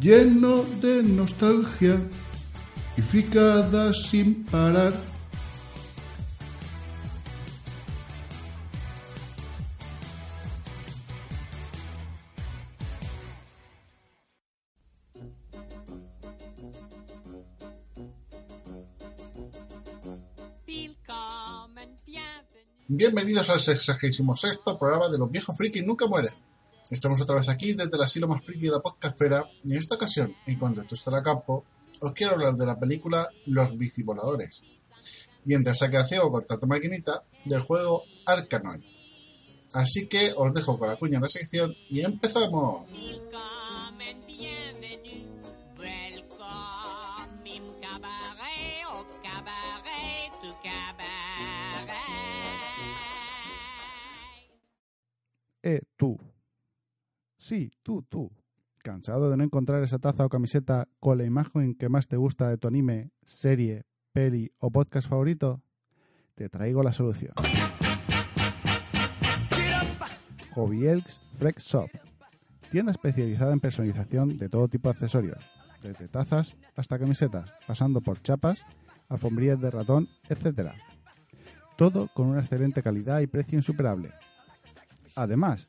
lleno de nostalgia y fricadas sin parar. Bienvenidos al 66 programa de Los Viejos Frikis Nunca Mueren. Estamos otra vez aquí desde el asilo más friki de la podcastfera y en esta ocasión, en cuanto esto está a campo, os quiero hablar de la película Los Bicivoladores y entre saque con tanta maquinita del juego Arkanoid. Así que os dejo con la cuña en la sección y empezamos. Sí, tú, tú. ¿Cansado de no encontrar esa taza o camiseta con la imagen que más te gusta de tu anime, serie, peli o podcast favorito? Te traigo la solución. Hobby Elks Frex Shop. Tienda especializada en personalización de todo tipo de accesorios, desde tazas hasta camisetas, pasando por chapas, alfombrillas de ratón, etc. Todo con una excelente calidad y precio insuperable. Además,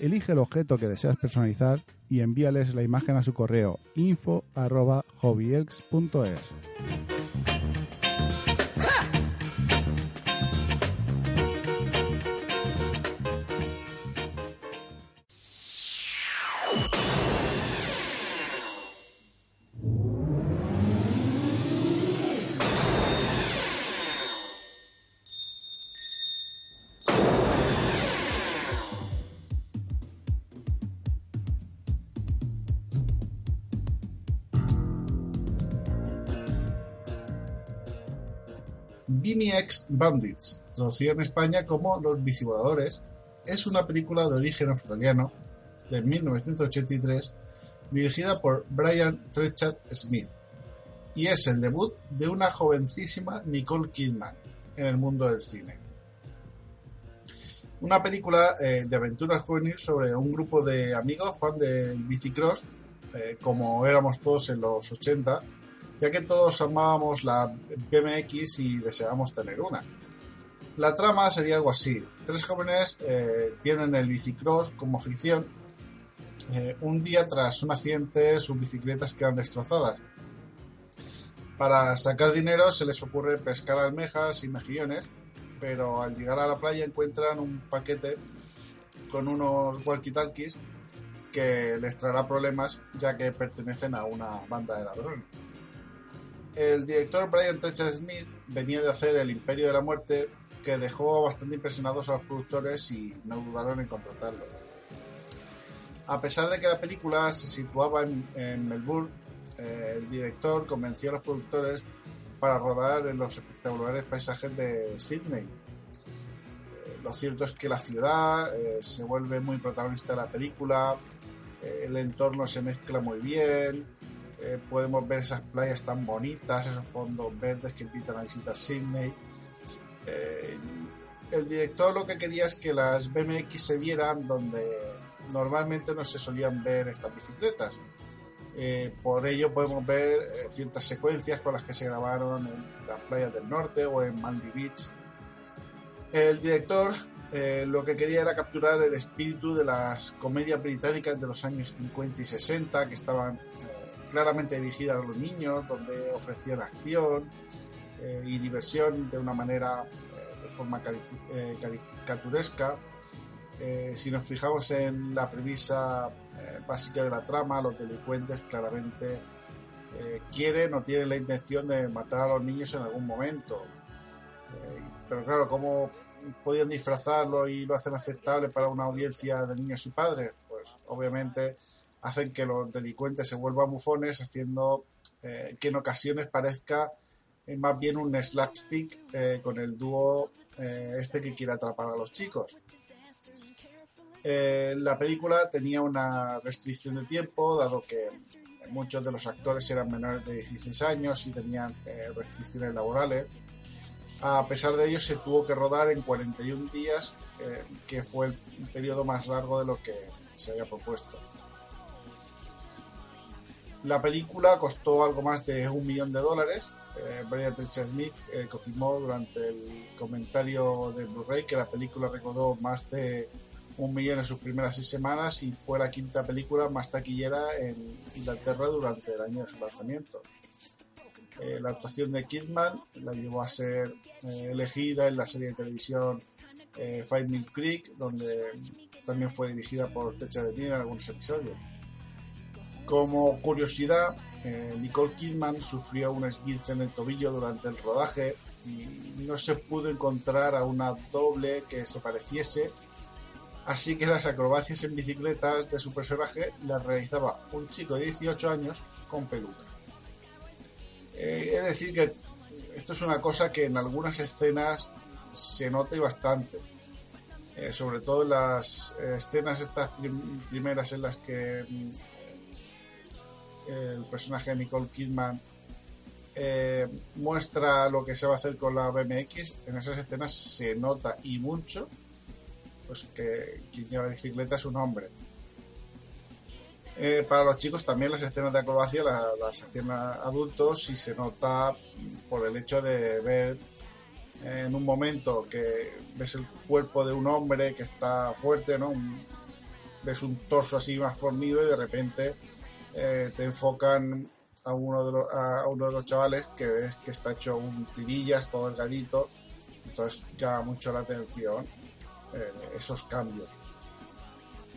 elige el objeto que deseas personalizar y envíales la imagen a su correo info@hobbyelks.es. Bimmy X Bandits, traducida en España como Los Bicivoladores, es una película de origen australiano de 1983 dirigida por Brian Trechard Smith y es el debut de una jovencísima Nicole Kidman en el mundo del cine. Una película eh, de aventuras juvenil sobre un grupo de amigos fan del bicicross, eh, como éramos todos en los 80, ya que todos amábamos la BMX y deseábamos tener una. La trama sería algo así. Tres jóvenes eh, tienen el bicicross como afición. Eh, un día tras un accidente sus bicicletas quedan destrozadas. Para sacar dinero se les ocurre pescar almejas y mejillones, pero al llegar a la playa encuentran un paquete con unos walkie-talkies que les traerá problemas ya que pertenecen a una banda de ladrones. El director Brian Trechard Smith venía de hacer El Imperio de la Muerte, que dejó bastante impresionados a los productores y no dudaron en contratarlo. A pesar de que la película se situaba en, Melbourne, eh, el director convenció a los productores para rodar en los espectaculares paisajes de Sydney. Eh, lo cierto es que la ciudad eh, se vuelve muy protagonista de la película, el entorno se mezcla muy bien, eh, podemos ver esas playas tan bonitas, esos fondos verdes que invitan a visitar Sydney. Eh, el director lo que quería es que las BMX se vieran donde normalmente no se solían ver estas bicicletas. Eh, por ello podemos ver ciertas secuencias con las que se grabaron en las playas del norte o en Manly Beach. El director lo que quería era capturar el espíritu de las comedias británicas de los años 50 y 60 que estaban claramente dirigida a los niños, donde ofrecían acción y diversión de una manera de forma caricaturesca. si nos fijamos en la premisa básica de la trama, los delincuentes claramente quieren o tienen la intención de matar a los niños en algún momento. pero claro, ¿cómo podían disfrazarlo y lo hacen aceptable para una audiencia de niños y padres? Pues obviamente hacen que los delincuentes se vuelvan bufones, haciendo eh, que en ocasiones parezca eh, más bien un slapstick eh, con el dúo este que quiere atrapar a los chicos. la película tenía una restricción de tiempo, dado que muchos de los actores eran menores de 16 años y tenían restricciones laborales. A pesar de ello, se tuvo que rodar en 41 días, que fue el periodo más largo de lo que se había propuesto. La película costó algo más de un millón de dólares. Eh, Brian Smith eh, confirmó durante el comentario de Blu-ray que la película recaudó más de un millón en sus primeras seis semanas y fue la quinta película más taquillera en Inglaterra durante el año de su lanzamiento. Eh, la actuación de Kidman la llevó a ser eh, elegida en la serie de televisión Five Mill Creek, donde también fue dirigida por Techa de en algunos episodios. Como curiosidad, eh, Nicole Kidman sufrió un esguince en el tobillo durante el rodaje y no se pudo encontrar a una doble que se pareciese, así que las acrobacias en bicicletas de su personaje las realizaba un chico de 18 años con peluca. Eh, es decir, que esto es una cosa que en algunas escenas se nota bastante. Eh, sobre todo en las escenas estas primeras en las que mm, el personaje de Nicole Kidman eh, muestra lo que se va a hacer con la BMX, en esas escenas se nota y mucho pues que quien lleva bicicleta es un hombre. Eh, para los chicos también las escenas de acrobacia las, hacen adultos y se nota por el hecho de ver en un momento que ves el cuerpo de un hombre que está fuerte, ¿no? ves un torso así más fornido y de repente eh, te enfocan a uno, de los, a uno de los chavales que ves que está hecho un tirillas, todo delgadito, entonces llama mucho la atención eh, esos cambios.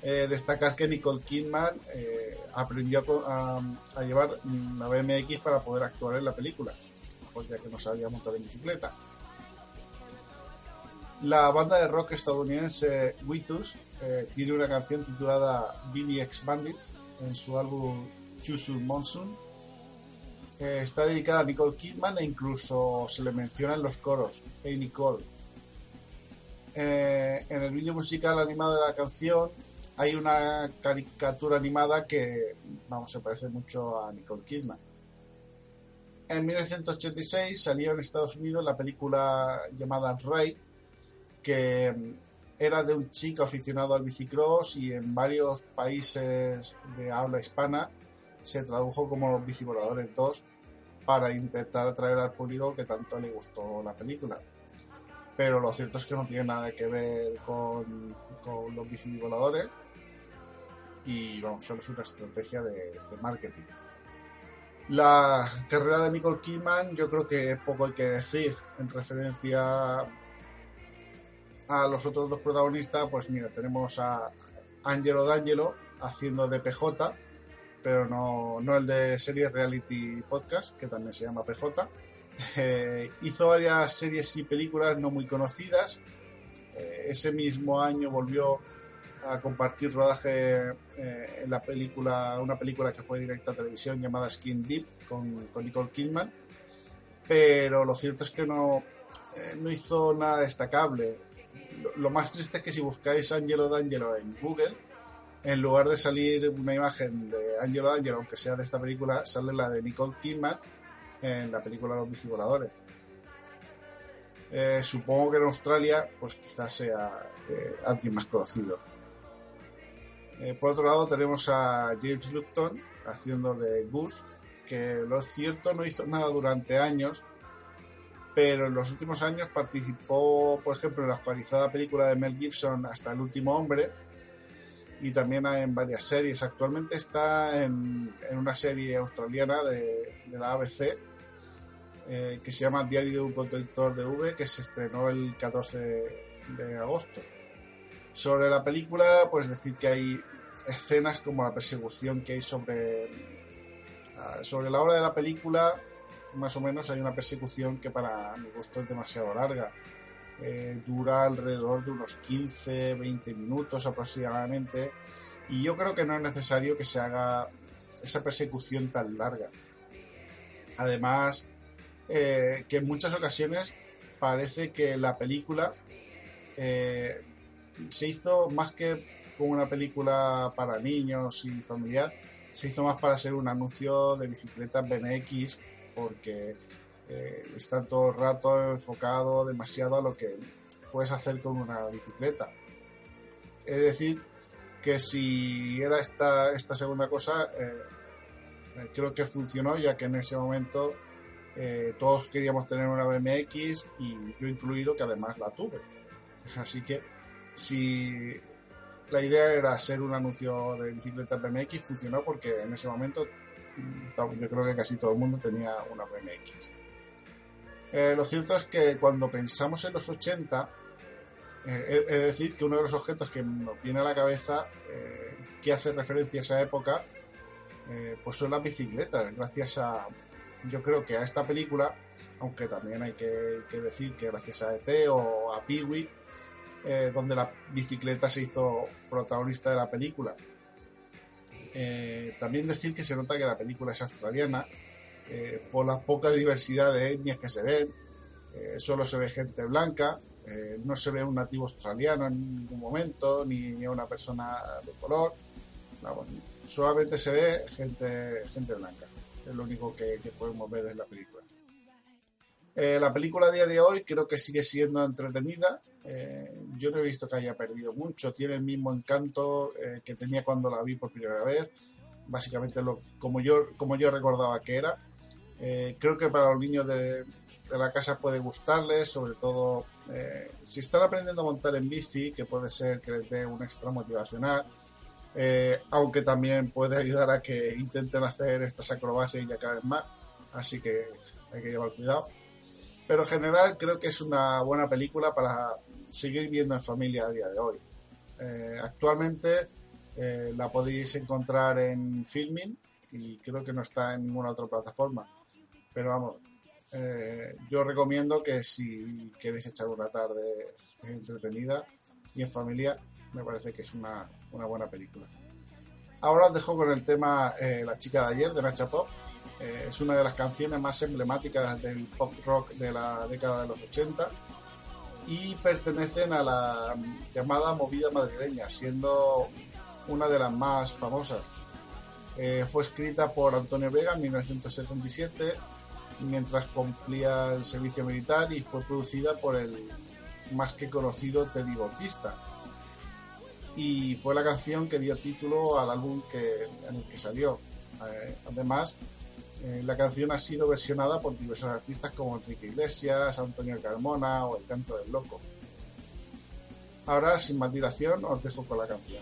Eh, destacar que Nicole Kidman aprendió a, llevar una BMX para poder actuar en la película, pues ya que no sabía montar en bicicleta. La banda de rock estadounidense Witus tiene una canción titulada Billy X Bandits, en su álbum Chusul Monsoon. Está dedicada a Nicole Kidman e incluso se le menciona en los coros. Hey Nicole. Eh, en el vídeo musical animado de la canción hay una caricatura animada que, vamos, se parece mucho a Nicole Kidman. En 1986 salió en Estados Unidos la película llamada Ray, que era de un chico aficionado al bicicross y en varios países de habla hispana se tradujo como Los Bicivoladores 2 para intentar atraer al público que tanto le gustó la película. Pero lo cierto es que no tiene nada que ver con, los bicivoladores y vamos, solo es una estrategia de, de marketing. La carrera de Nicole Kidman yo creo que poco hay que decir en referencia a los otros dos protagonistas, pues mira, tenemos a Angelo D'Angelo haciendo de PJ, pero no, no el de series reality podcast, que también se llama PJ. Eh, hizo varias series y películas no muy conocidas. Eh, ese mismo año volvió a compartir rodaje eh, en la película, una película que fue directa a televisión llamada Skin Deep con, con Nicole Kidman. Pero lo cierto es que no, no hizo nada destacable lo, más triste es que si buscáis Angelo D'Angelo en Google, en lugar de salir una imagen de Angelo D'Angelo, aunque sea de esta película, sale la de Nicole Kidman en la película Los Bicivoladores. Eh, supongo que en Australia, pues quizás sea eh, alguien más conocido. Eh, por otro lado, tenemos a James Lupton haciendo de Gus, que lo cierto no hizo nada durante años, pero en los últimos años participó, por ejemplo, en la actualizada película de Mel Gibson Hasta el último hombre y también en varias series. Actualmente está en, una serie australiana de, la ABC eh, que se llama Diario de un conductor de V, que se estrenó el 14 de, agosto. Sobre la película, pues decir que hay escenas como la persecución que hay sobre, ah, sobre la hora de la película, más o menos hay una persecución que para mi gusto es demasiado larga. Eh, dura alrededor de unos 15-20 minutos aproximadamente y yo creo que no es necesario que se haga esa persecución tan larga. Además, eh, que en muchas ocasiones parece que la película eh, se hizo más que como una película para niños y familiar, se hizo más para ser un anuncio de bicicletas BMX porque eh, está todo el rato enfocado demasiado a lo que puedes hacer con una bicicleta. Es decir, que si era esta, esta segunda cosa, eh, eh, creo que funcionó, ya que en ese momento todos queríamos tener una BMX y yo incluido, que además la tuve. Así que si la idea era hacer un anuncio de bicicletas BMX, funcionó porque en ese momento yo creo que casi todo el mundo tenía una BMX. Eh, lo cierto es que cuando pensamos en los 80, eh, es decir, que uno de los objetos que nos viene a la cabeza eh, que hace referencia a esa época, pues son las bicicletas. Gracias a, yo creo que a esta película, aunque también hay que, decir que gracias a ET o a Peewee, donde la bicicleta se hizo protagonista de la película. También decir que se nota que la película es australiana, eh, por la poca diversidad de etnias que se ven. Eh, solo se ve gente blanca, eh, no se ve un nativo australiano en ningún momento, ni, una persona de color. solamente se ve gente, gente blanca. Es lo único que, podemos ver en la película. La película a día de hoy creo que sigue siendo entretenida. yo no he visto que haya perdido mucho. Tiene el mismo encanto que tenía cuando la vi por primera vez. Básicamente lo, como, yo, como yo recordaba que era. Eh, creo que para los niños de, la casa puede gustarles, sobre todo eh, si están aprendiendo a montar en bici, que puede ser que les dé un extra motivacional, eh, aunque también puede ayudar a que intenten hacer estas acrobacias y vez más, así que hay que llevar cuidado. Pero en general creo que es una buena película para seguir viendo en familia a día de hoy. actualmente la podéis encontrar en Filming y creo que no está en ninguna otra plataforma. Pero vamos, eh, yo recomiendo que si queréis echar una tarde entretenida y en familia, me parece que es una, buena película. Ahora os dejo con el tema eh, La chica de ayer de Nacha Pop. Eh, es una de las canciones más emblemáticas del pop rock de la década de los 80 y pertenecen a la llamada movida madrileña, siendo una de las más famosas. fue escrita por Antonio Vega en 1977 mientras cumplía el servicio militar y fue producida por el más que conocido Teddy Bautista. Y fue la canción que dio título al álbum que, en el que salió. Eh, además, eh, la canción ha sido versionada por diversos artistas como Enrique Iglesias, Antonio Carmona o El Canto del Loco. Ahora, sin más dilación, os dejo con la canción.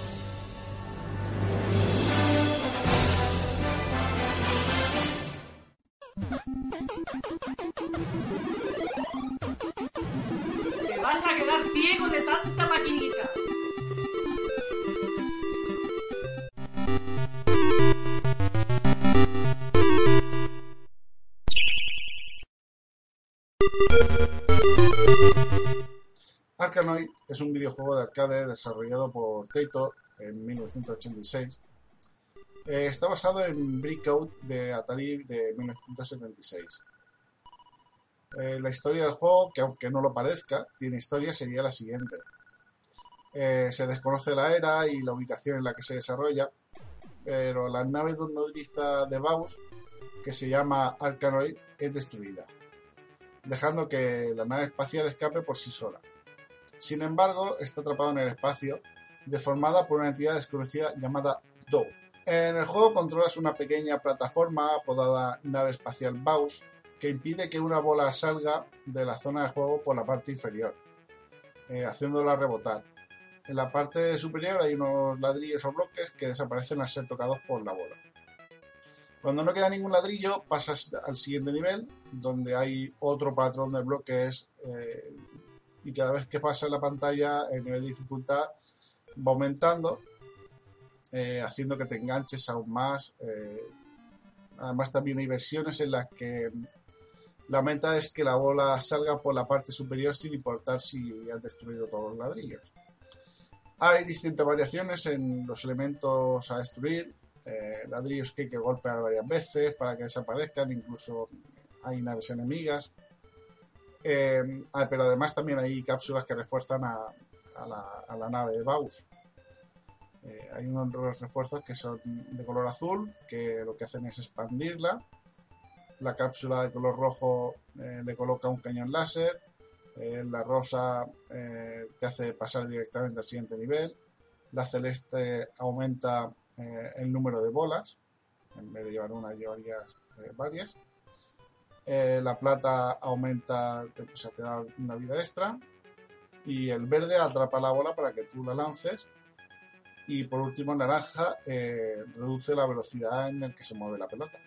Te vas a quedar ciego de tanta maquinita. Arkanoid es un videojuego de arcade desarrollado por Taito en 1986. Eh, está basado en Breakout de Atari de 1976. Eh, la historia del juego, que aunque no lo parezca, tiene historia, sería la siguiente. Eh, se desconoce la era y la ubicación en la que se desarrolla, pero la nave de un nodriza de Baus, que se llama Arkanoid, es destruida, dejando que la nave espacial escape por sí sola. Sin embargo, está atrapado en el espacio, deformada por una entidad desconocida llamada Dow. En el juego controlas una pequeña plataforma apodada nave espacial Baus, que impide que una bola salga de la zona de juego por la parte inferior, eh, haciéndola rebotar. En la parte superior hay unos ladrillos o bloques que desaparecen al ser tocados por la bola. Cuando no queda ningún ladrillo, pasas al siguiente nivel, donde hay otro patrón de bloques eh, y cada vez que pasa en la pantalla el nivel de dificultad va aumentando, eh, haciendo que te enganches aún más. además también hay versiones en las que la meta es que la bola salga por la parte superior sin importar si has destruido todos los ladrillos. Hay distintas variaciones en los elementos a destruir, eh, ladrillos que hay que golpear varias veces para que desaparezcan, incluso hay naves enemigas. Eh, ah, pero además también hay cápsulas que refuerzan a, la nave Baus. Eh, hay unos refuerzos que son de color azul, que lo que hacen es expandirla. La cápsula de color rojo eh, le coloca un cañón láser. Eh, la rosa eh, te hace pasar directamente al siguiente nivel. La celeste aumenta el número de bolas. En vez de llevar una, llevarías varias. La plata aumenta, te, o sea, te da una vida extra. Y el verde atrapa la bola para que tú la lances. Y por último, naranja reduce la velocidad en la que se mueve la pelota.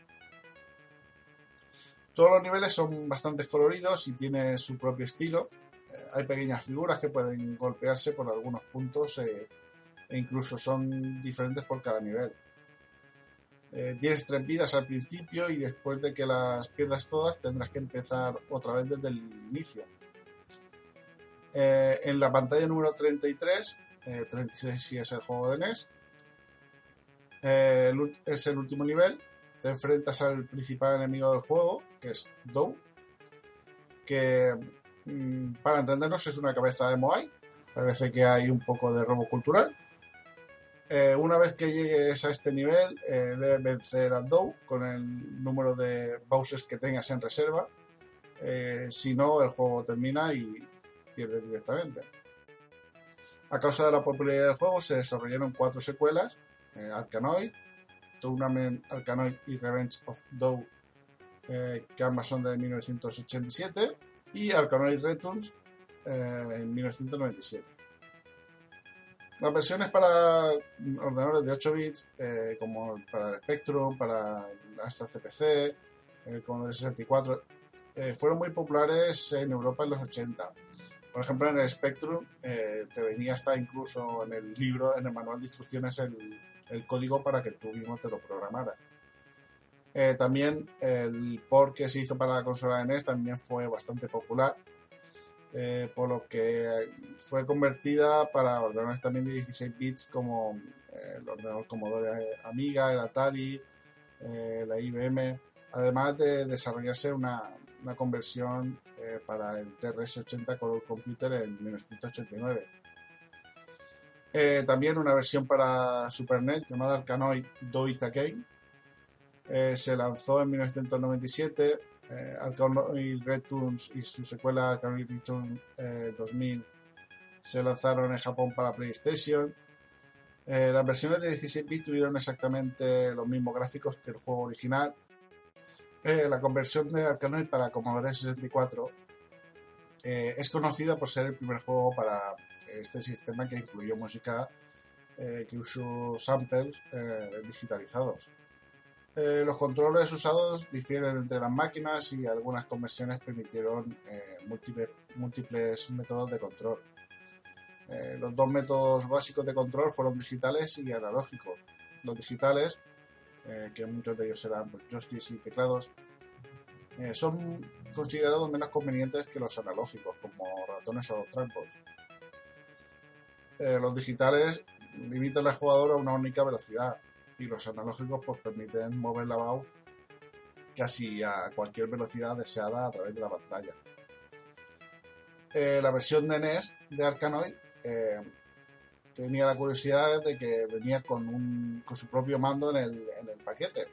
Todos los niveles son bastante coloridos y tienen su propio estilo. Eh, hay pequeñas figuras que pueden golpearse por algunos puntos eh, e incluso son diferentes por cada nivel. Eh, tienes tres vidas al principio y después de que las pierdas todas tendrás que empezar otra vez desde el inicio. En la pantalla número 33, eh, 36 si es el juego de NES, es el último nivel. Te enfrentas al principal enemigo del juego, que es Dow, que mm, para entendernos es una cabeza de Moai. Parece que hay un poco de robo cultural. Eh, una vez que llegues a este nivel, eh, debes vencer a Dow con el número de bosses que tengas en reserva. Eh, si no, el juego termina y pierdes directamente. A causa de la popularidad del juego, se desarrollaron cuatro secuelas: Arkanoid, Tournament Arkanoid y Revenge of Dow, eh, que ambas son de 1987, y Arkanoid Returns eh, en 1997. Las versiones para ordenadores de 8 bits, eh, como para el Spectrum, para Astra CPC, el Commodore 64, eh, fueron muy populares en Europa en los 80. Por ejemplo, en el Spectrum eh, te venía hasta incluso en el libro, en el manual de instrucciones, el, el código para que tú mismo te lo programaras. Eh, también el port que se hizo para la consola NES también fue bastante popular, eh, por lo que fue convertida para ordenadores también de 16 bits como eh, el ordenador Commodore Amiga, el Atari, la IBM, además de desarrollarse una, una conversión para el TRS-80 Color Computer en 1989. Eh, también una versión para Super NES llamada Arkanoid Doita Game, Eh, se lanzó en 1997. Eh, Arkanoid Returns y su secuela Arkanoid Return eh, 2000 se lanzaron en Japón para PlayStation. Eh, las versiones de 16 bits tuvieron exactamente los mismos gráficos que el juego original. Eh, la conversión de Arkanoid para Commodore 64 eh, es conocida por ser el primer juego para este sistema que incluyó música que usó samples digitalizados. Eh, los controles usados difieren entre las máquinas y algunas conversiones permitieron eh, múltiples, métodos de control. Eh, los dos métodos básicos de control fueron digitales y analógicos. Los digitales, que muchos de ellos eran pues, joysticks y teclados, son considerados menos convenientes que los analógicos, como ratones o. Eh, los digitales limitan al jugador a una única velocidad y los analógicos pues, permiten mover la mouse casi a cualquier velocidad deseada a través de la pantalla. Eh, la versión de NES de Arkanoid eh, tenía la curiosidad de que venía con, un, con su propio mando en el, en el paquete.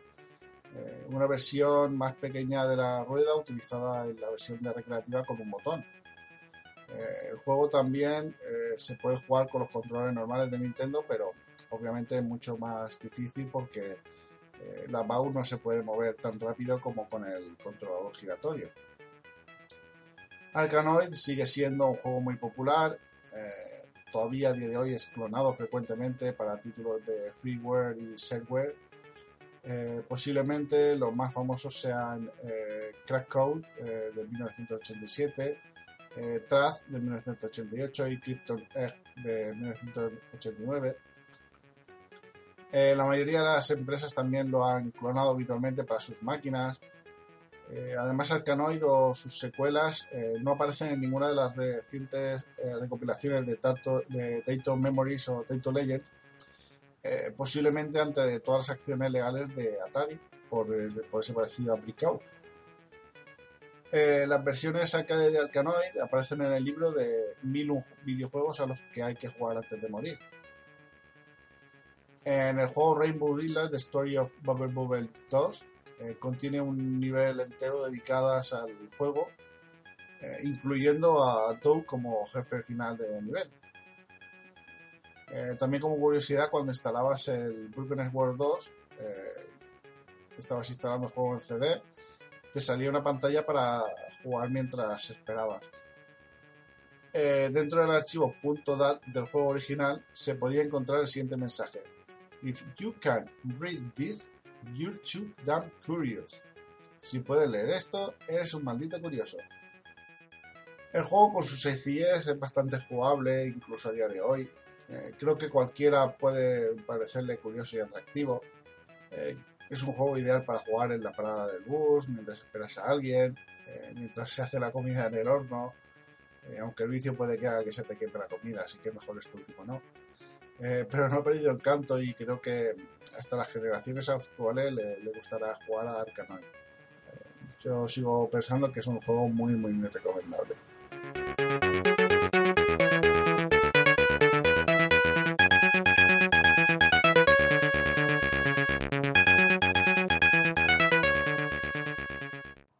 Eh, una versión más pequeña de la rueda utilizada en la versión de recreativa con un botón. El juego también se puede jugar con los controles normales de Nintendo, pero obviamente es mucho más difícil porque eh, la mouse no se puede mover tan rápido como con el controlador giratorio. Arkanoid sigue siendo un juego muy popular, eh, todavía a día de hoy es clonado frecuentemente para títulos de freeware y shareware. Eh, posiblemente los más famosos sean Crack Code de 1987, eh, Trath de 1988 y Krypton Egg de 1989. Eh, la mayoría de las empresas también lo han clonado habitualmente para sus máquinas. Eh, además, Arkanoid o sus secuelas eh, no aparecen en ninguna de las recientes recopilaciones de, Tato, de Taito Memories o Taito Legends, posiblemente ante todas las acciones legales de Atari por, por ese parecido a Breakout. Las versiones arcade de Arkanoid aparecen en el libro de 1001 videojuegos a los que hay que jugar antes de morir. En el juego Rainbow Rillers The Story of Bubble Bubble 2 eh, contiene un nivel entero dedicadas al juego, eh, incluyendo a Toad como jefe final de nivel. Eh, también como curiosidad, cuando instalabas el Broken Sword 2, eh, estabas instalando el juego en CD, te salía una pantalla para jugar mientras esperabas. Dentro del archivo .dat del juego original se podía encontrar el siguiente mensaje. If you can read this, you're too damn curious. Si puedes leer esto, eres un maldito curioso. El juego con su sencillez es bastante jugable, incluso a día de hoy. Eh, creo que cualquiera puede parecerle curioso y atractivo. Eh, es un juego ideal para jugar en la parada del bus, mientras esperas a alguien, eh, mientras se hace la comida en el horno. Eh, aunque el vicio puede que haga que se te queme la comida, así que mejor este último no. Eh, pero no ha perdido encanto y creo que hasta las generaciones actuales le, gustará jugar a Arkanoid. Eh, yo sigo pensando que es un juego muy, muy, muy recomendable.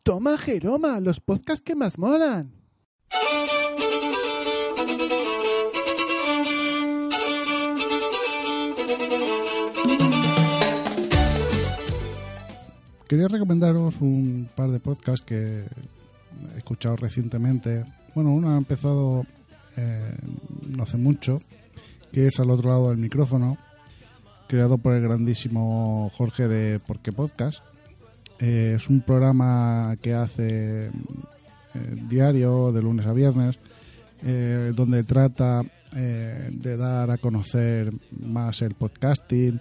Toma Jeroma, los podcasts que más molan. Quería recomendaros un par de podcasts que he escuchado recientemente. Bueno, uno ha empezado eh, no hace mucho, que es al otro lado del micrófono, creado por el grandísimo Jorge de Porque Podcast. Eh, es un programa que hace eh, diario, de lunes a viernes, donde trata de dar a conocer más el podcasting,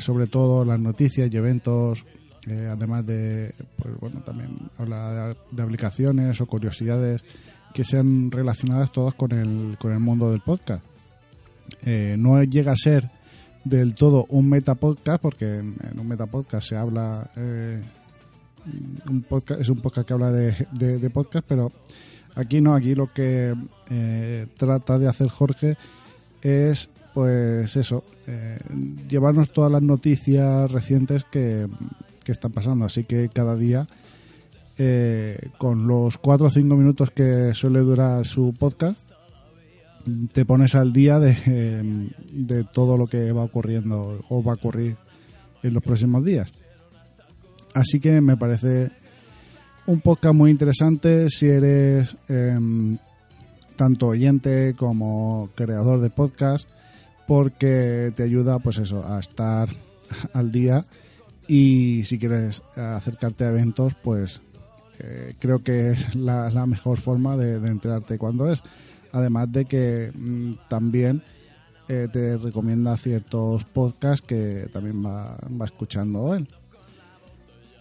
sobre todo las noticias y eventos, eh, además de, pues bueno, también habla de, aplicaciones o curiosidades que sean relacionadas todas con el, con el mundo del podcast. Eh, no llega a ser del todo un metapodcast, porque en, en un metapodcast se habla. eh, un podcast, es un podcast que habla de, de- de podcast, pero aquí no, aquí lo que eh, trata de hacer Jorge es, pues eso, eh, llevarnos todas las noticias recientes que, que están pasando. Así que cada día, eh, con los 4 o 5 minutos que suele durar su podcast, te pones al día de, eh, de todo lo que va ocurriendo o va a ocurrir en los próximos días. Así que me parece un podcast muy interesante si eres em, tanto oyente como creador de podcast porque te ayuda pues eso a estar al día y si quieres acercarte a eventos pues eh, creo que es la, mejor forma de, enterarte cuando es además de que mm, también eh, te recomienda ciertos podcasts que también va, va escuchando él.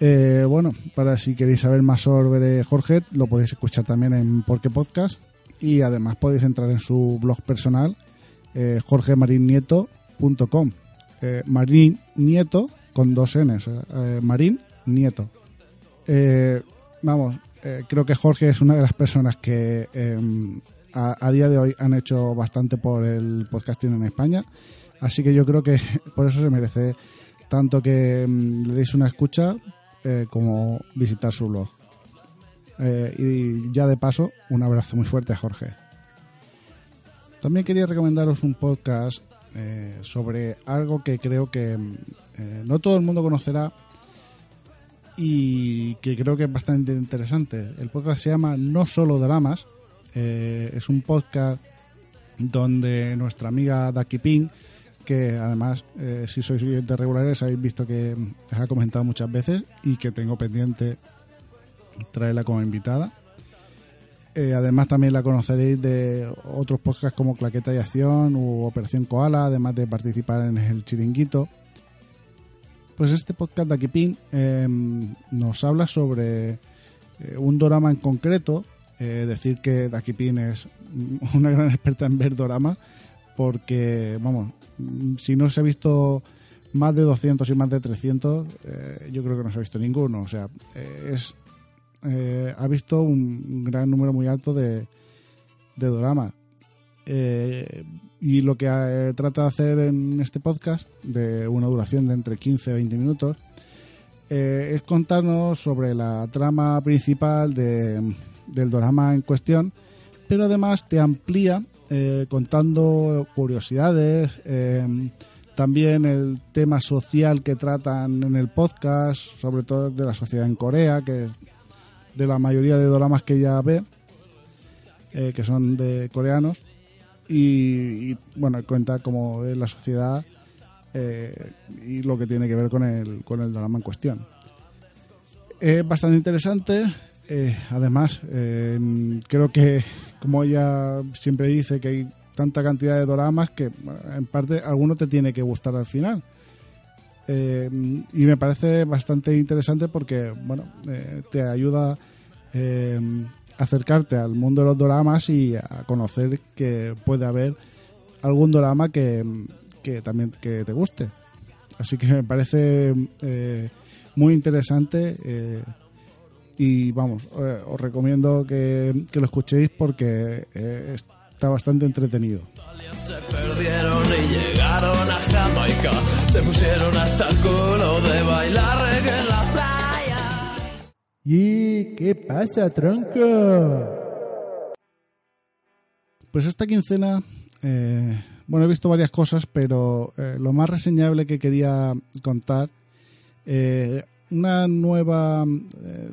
Eh, bueno, para si queréis saber más sobre Jorge, lo podéis escuchar también en Porque Podcast y además podéis entrar en su blog personal, eh, jorgemarinieto.com. Eh, Marín Nieto con dos N's, eh, Marín Nieto. Eh, vamos, eh, creo que Jorge es una de las personas que em, a, día de hoy han hecho bastante por el podcasting en España. Así que yo creo que por eso se merece tanto que mm, le deis una escucha eh, como visitar su blog. Eh, y ya de paso, un abrazo muy fuerte a Jorge. También quería recomendaros un podcast eh, sobre algo que creo que mm, eh, no todo el mundo conocerá y que creo que es bastante interesante. El podcast se llama No Solo Dramas. Eh, es un podcast donde nuestra amiga Daki Ping, que además, eh, si sois oyentes regulares, habéis visto que os ha comentado muchas veces y que tengo pendiente traerla como invitada. Eh, además, también la conoceréis de otros podcasts como Claqueta y Acción u Operación Koala, además de participar en el Chiringuito. Pues este podcast de Akipin eh, nos habla sobre eh, un dorama en concreto. Eh, decir que Dakipin es una gran experta en ver doramas, porque, vamos, si no se ha visto más de 200 y más de 300, eh, yo creo que no se ha visto ninguno. O sea, es eh, ha visto un, gran número muy alto de, de doramas. Eh, y lo que eh, trata de hacer en este podcast, de una duración de entre 15 y 20 minutos, es contarnos sobre la trama principal de- del drama en cuestión, pero además te amplía contando curiosidades, eh, también el tema social que tratan en el podcast, sobre todo de la sociedad en Corea, que de la mayoría de dramas que ella ve, eh, que son de coreanos, y, y, bueno, cuenta cómo es la sociedad eh, y lo que tiene que ver con el, con el drama en cuestión. Es bastante interesante. eh, además, eh, creo que, como ella siempre dice, que hay tanta cantidad de doramas que en parte alguno te tiene que gustar al final. Eh, y me parece bastante interesante porque bueno eh, te ayuda eh, acercarte al mundo de los doramas y a conocer que puede haber algún dorama que, que también que te guste. Así que me parece eh, muy interesante y vamos, os recomiendo que, que lo escuchéis porque está bastante entretenido. Se pusieron hasta el culo de bailar reggae en la playa. ¿Y qué pasa, tronco? Pues esta quincena, eh, bueno, he visto varias cosas, pero eh, lo más reseñable que quería contar, eh, una nueva eh,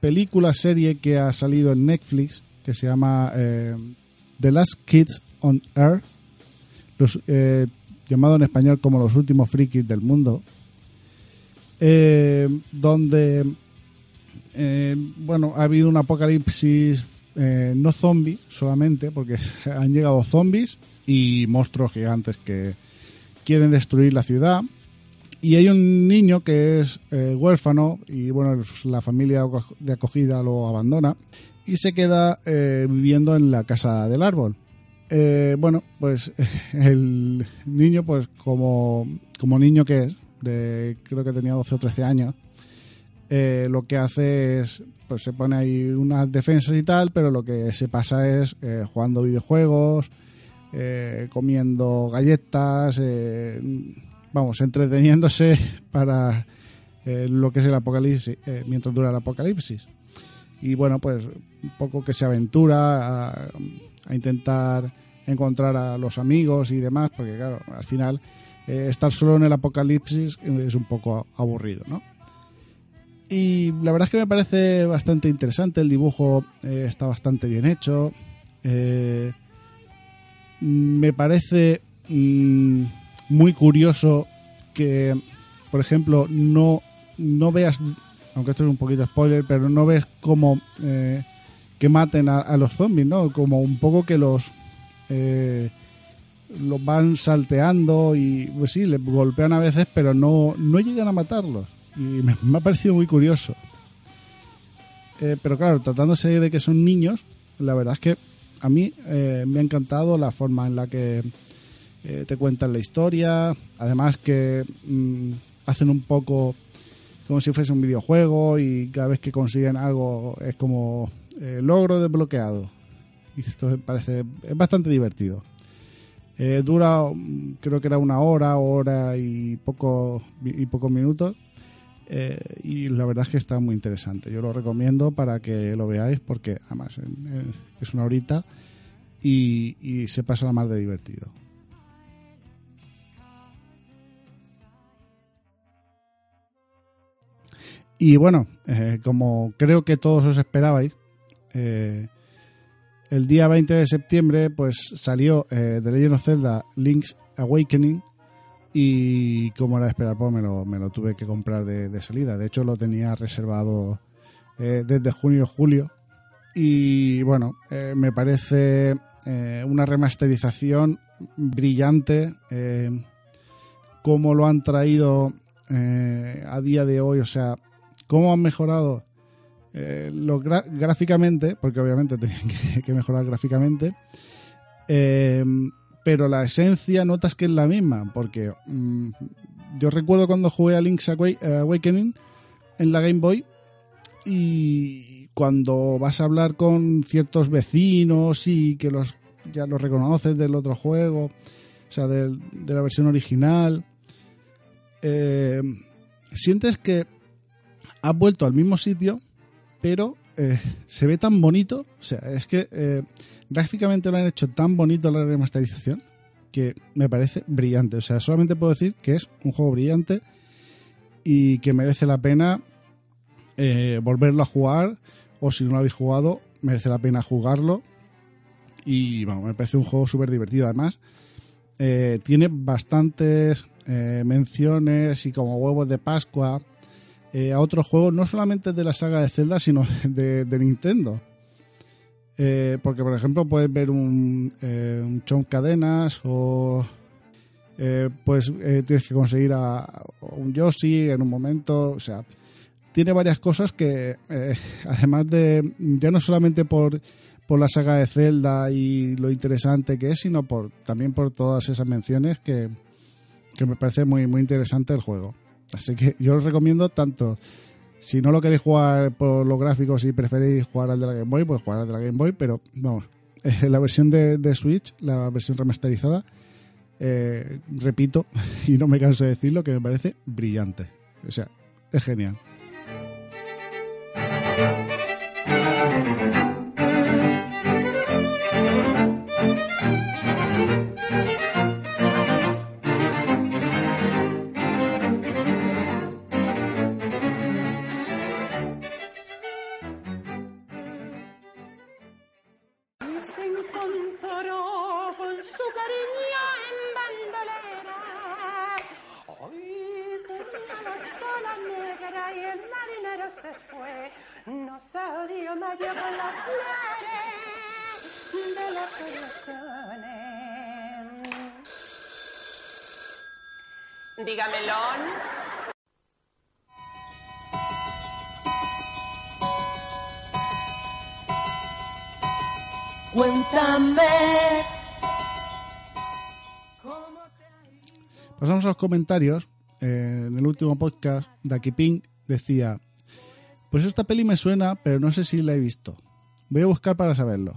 película, serie que ha salido en Netflix, que se llama eh, The Last Kids on Earth, los, eh, llamado en español como Los Últimos Frikis del Mundo, eh, donde eh, bueno, ha habido un apocalipsis eh, no zombie solamente, porque han llegado zombies y monstruos gigantes que quieren destruir la ciudad. Y hay un niño que es eh, huérfano y bueno, la familia de acogida lo abandona y se queda viviendo en la casa del árbol. Eh, bueno, pues el niño, pues como, como niño que es, de, creo que tenía 12 o 13 años, eh, lo que hace es, pues se pone ahí unas defensas y tal, pero lo que se pasa es eh, jugando videojuegos, eh, comiendo galletas, vamos, entreteniéndose para lo que es el apocalipsis, mientras dura el apocalipsis. Y bueno, pues un poco que se aventura a, a intentar encontrar a los amigos y demás, porque claro, al final eh, estar solo en el apocalipsis es un poco aburrido, ¿no? Y la verdad es que me parece bastante interesante, el dibujo eh, está bastante bien hecho, eh, me parece mm, muy curioso que, por ejemplo, no, no veas, aunque esto es un poquito spoiler, pero no ves como eh, que maten a, a los zombies, ¿no? Como un poco que los eh, los van salteando y pues sí, les golpean a veces, pero no, no llegan a matarlos. Y me, ha parecido muy curioso. Eh, pero claro, tratándose de que son niños, la verdad es que a mí eh, me ha encantado la forma en la que te cuentan la historia. Además que mm, hacen un poco como si fuese un videojuego y cada vez que consiguen algo es como eh, logro desbloqueado. Esto parece es bastante divertido. Eh, dura, mm, creo que era una hora, hora y, poco, y pocos minutos. Eh, y la verdad es que está muy interesante. Yo lo recomiendo para que lo veáis porque además es una horita y, se pasa la más de divertido. Y bueno, como creo que todos os esperabais, eh, el día 20 de septiembre pues salió eh, The Legend of Zelda Link's Awakening y como era de esperar pues me lo, tuve que comprar de, salida. De hecho lo tenía reservado eh, desde junio julio y bueno, eh, me parece una remasterización brillante como lo han traído a día de hoy, o sea, cómo han mejorado eh, lo gráficamente, porque obviamente tenían que, mejorar gráficamente, eh, pero la esencia notas que es la misma, porque mm, yo recuerdo cuando jugué a Link's Awa- Awakening en la Game Boy y cuando vas a hablar con ciertos vecinos y que los ya los reconoces del otro juego, o sea, de la versión original, eh, sientes que has vuelto al mismo sitio, pero eh, se ve tan bonito, o sea, es que eh, gráficamente lo han hecho tan bonito la remasterización que me parece brillante. O sea, solamente puedo decir que es un juego brillante y que merece la pena eh, volverlo a jugar o si no lo habéis jugado, merece la pena jugarlo y vamos, me parece un juego súper divertido además. tiene bastantes menciones y como huevos de Pascua eh, a otros juegos, no solamente de la saga de Zelda, sino de, Nintendo. Eh, porque, por ejemplo, puedes ver un, eh, un Chomp Cadenas o eh, pues tienes que conseguir a, a un Yoshi en un momento. O sea, tiene varias cosas que, además de, ya no solamente por, por la saga de Zelda y lo interesante que es, sino por también por todas esas menciones que, que me parece muy, muy interesante el juego. Así que yo os recomiendo tanto, si no lo queréis jugar por los gráficos y preferís jugar al de la Game Boy, pues jugar al de la Game Boy, pero vamos, eh, la versión de, Switch, la versión remasterizada, eh, repito, y no me canso de decirlo, que me parece brillante. O sea, es genial. Cuéntame. Pasamos a los comentarios. Eh, en el último podcast, Daki Pink decía: Pues esta peli me suena, pero no sé si la he visto. Voy a buscar para saberlo.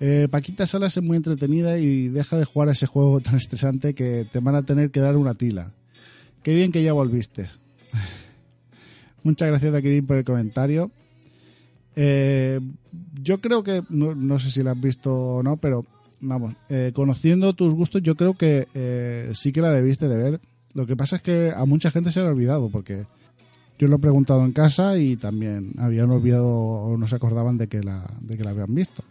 Eh, Paquita Salas es muy entretenida y deja de jugar a ese juego tan estresante que te van a tener que dar una tila. Qué bien que ya volviste. Muchas gracias, Dakirin, por el comentario. Eh, yo creo que, no, no sé si la has visto o no, pero vamos, eh, conociendo tus gustos, yo creo que eh, sí que la debiste de ver. Lo que pasa es que a mucha gente se le ha olvidado, porque yo lo he preguntado en casa y también habían olvidado o no se acordaban de que la, de que la habían visto.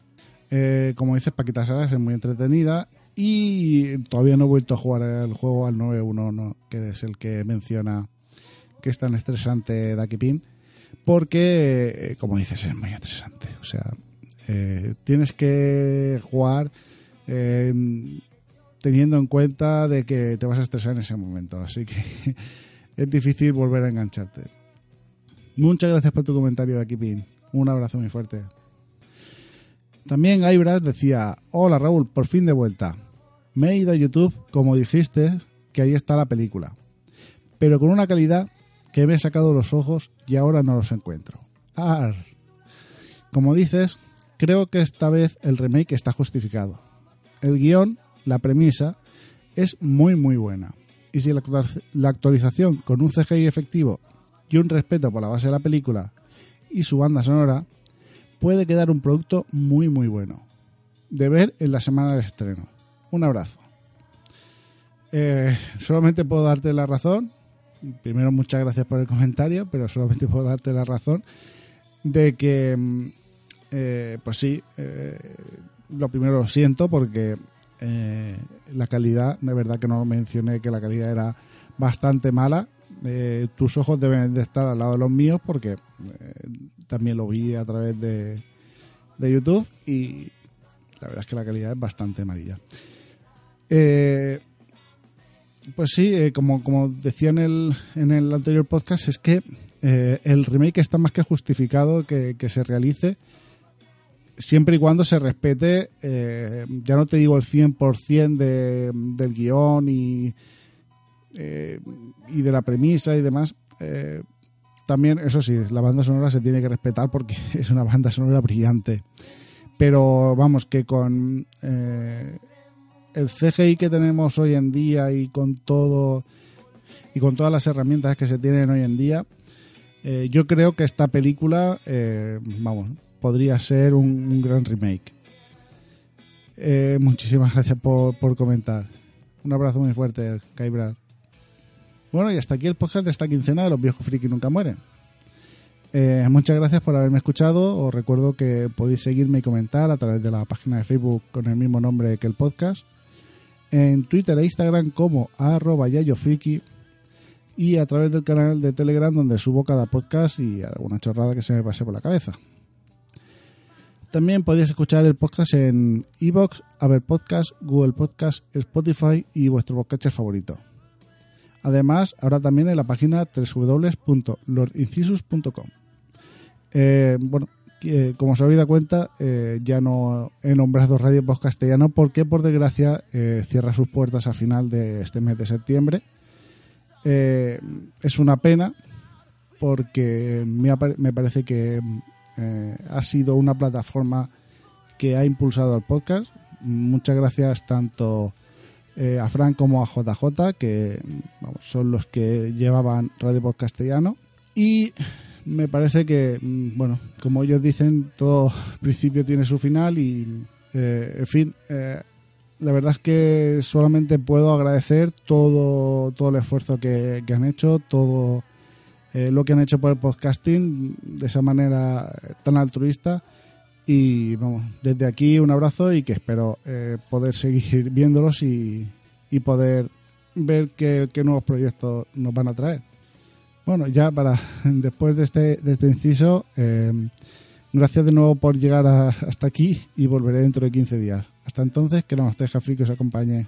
Eh, como dices, Paquita Salas es muy entretenida y todavía no he vuelto a jugar el juego al 9.1, ¿no? que es el que menciona que es tan estresante Ducky Pin, porque, eh, como dices, es muy estresante. O sea, eh, tienes que jugar eh, teniendo en cuenta de que te vas a estresar en ese momento, así que es difícil volver a engancharte. Muchas gracias por tu comentario, Ducky Pin. Un abrazo muy fuerte. También Aibras decía, hola Raúl, por fin de vuelta. Me he ido a YouTube, como dijiste, que ahí está la película. Pero con una calidad que me he sacado los ojos y ahora no los encuentro. Ar. Como dices, creo que esta vez el remake está justificado. El guion, la premisa, es muy muy buena. Y si la actual- la actualización con un CGI efectivo y un respeto por la base de la película y su banda sonora, puede quedar un producto muy muy bueno. De ver en la semana del estreno. Un abrazo. Eh, solamente puedo darte la razón. Primero, muchas gracias por el comentario, pero solamente puedo darte la razón de que, mm, eh, pues sí, eh, lo primero lo siento porque la calidad, de verdad que no mencioné que la calidad era bastante mala. Eh, tus ojos deben de estar al lado de los míos porque eh, también lo vi a través de, de YouTube y la verdad es que la calidad es bastante amarilla. Eh, pues sí, eh, como, como decía en el, en el anterior podcast, es que eh, el remake está más que justificado que, que se realice siempre y cuando se respete, ya no te digo el 100% de, del guion y, eh, y de la premisa y demás. eh, también, eso sí, la banda sonora se tiene que respetar porque es una banda sonora brillante. Pero vamos, que con eh, el CGI que tenemos hoy en día y con todo y con todas las herramientas que se tienen hoy en día, eh, yo creo que esta película, vamos, podría ser un, un gran remake. Muchísimas gracias por, por comentar. Un abrazo muy fuerte, Kaibrar. Bueno, y hasta aquí el podcast de esta quincena de Los Viejos Friki Nunca Mueren. Eh, muchas gracias por haberme escuchado. Os recuerdo que podéis seguirme y comentar a través de la página de Facebook con el mismo nombre que el podcast. En Twitter e Instagram como arroba yayofriki y a través del canal de Telegram donde subo cada podcast y alguna chorrada que se me pase por la cabeza. También podéis escuchar el podcast en Evox, Apple Podcast, Google Podcast, Spotify y vuestro podcast favorito. Además, ahora también en la página www.lordincisus.com. Eh, bueno, que, como os habéis dado cuenta, eh, ya no he nombrado Radio Post Castellano porque, por desgracia, eh, cierra sus puertas a final de este mes de septiembre. Eh, es una pena porque me, me parece que eh, ha sido una plataforma que ha impulsado el podcast. Muchas gracias tanto eh, a Fran como a JJ, que vamos, son los que llevaban Radio Post Castellano. Y me parece que, mm, bueno, como ellos dicen, todo principio tiene su final y, eh, en fin, eh, la verdad es que solamente puedo agradecer todo, todo el esfuerzo que, que han hecho, todo lo que han hecho por el podcasting de esa manera tan altruista. Y vamos, desde aquí un abrazo y que espero eh, poder seguir viéndolos y, y poder ver qué, nuevos proyectos nos van a traer. Bueno, ya para después de este, de este inciso, eh, gracias de nuevo por llegar a- hasta aquí y volveré dentro de 15 días. Hasta entonces, que la Masteja Friki os acompañe.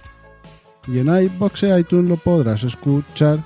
Y en iBox e iTunes lo podrás escuchar.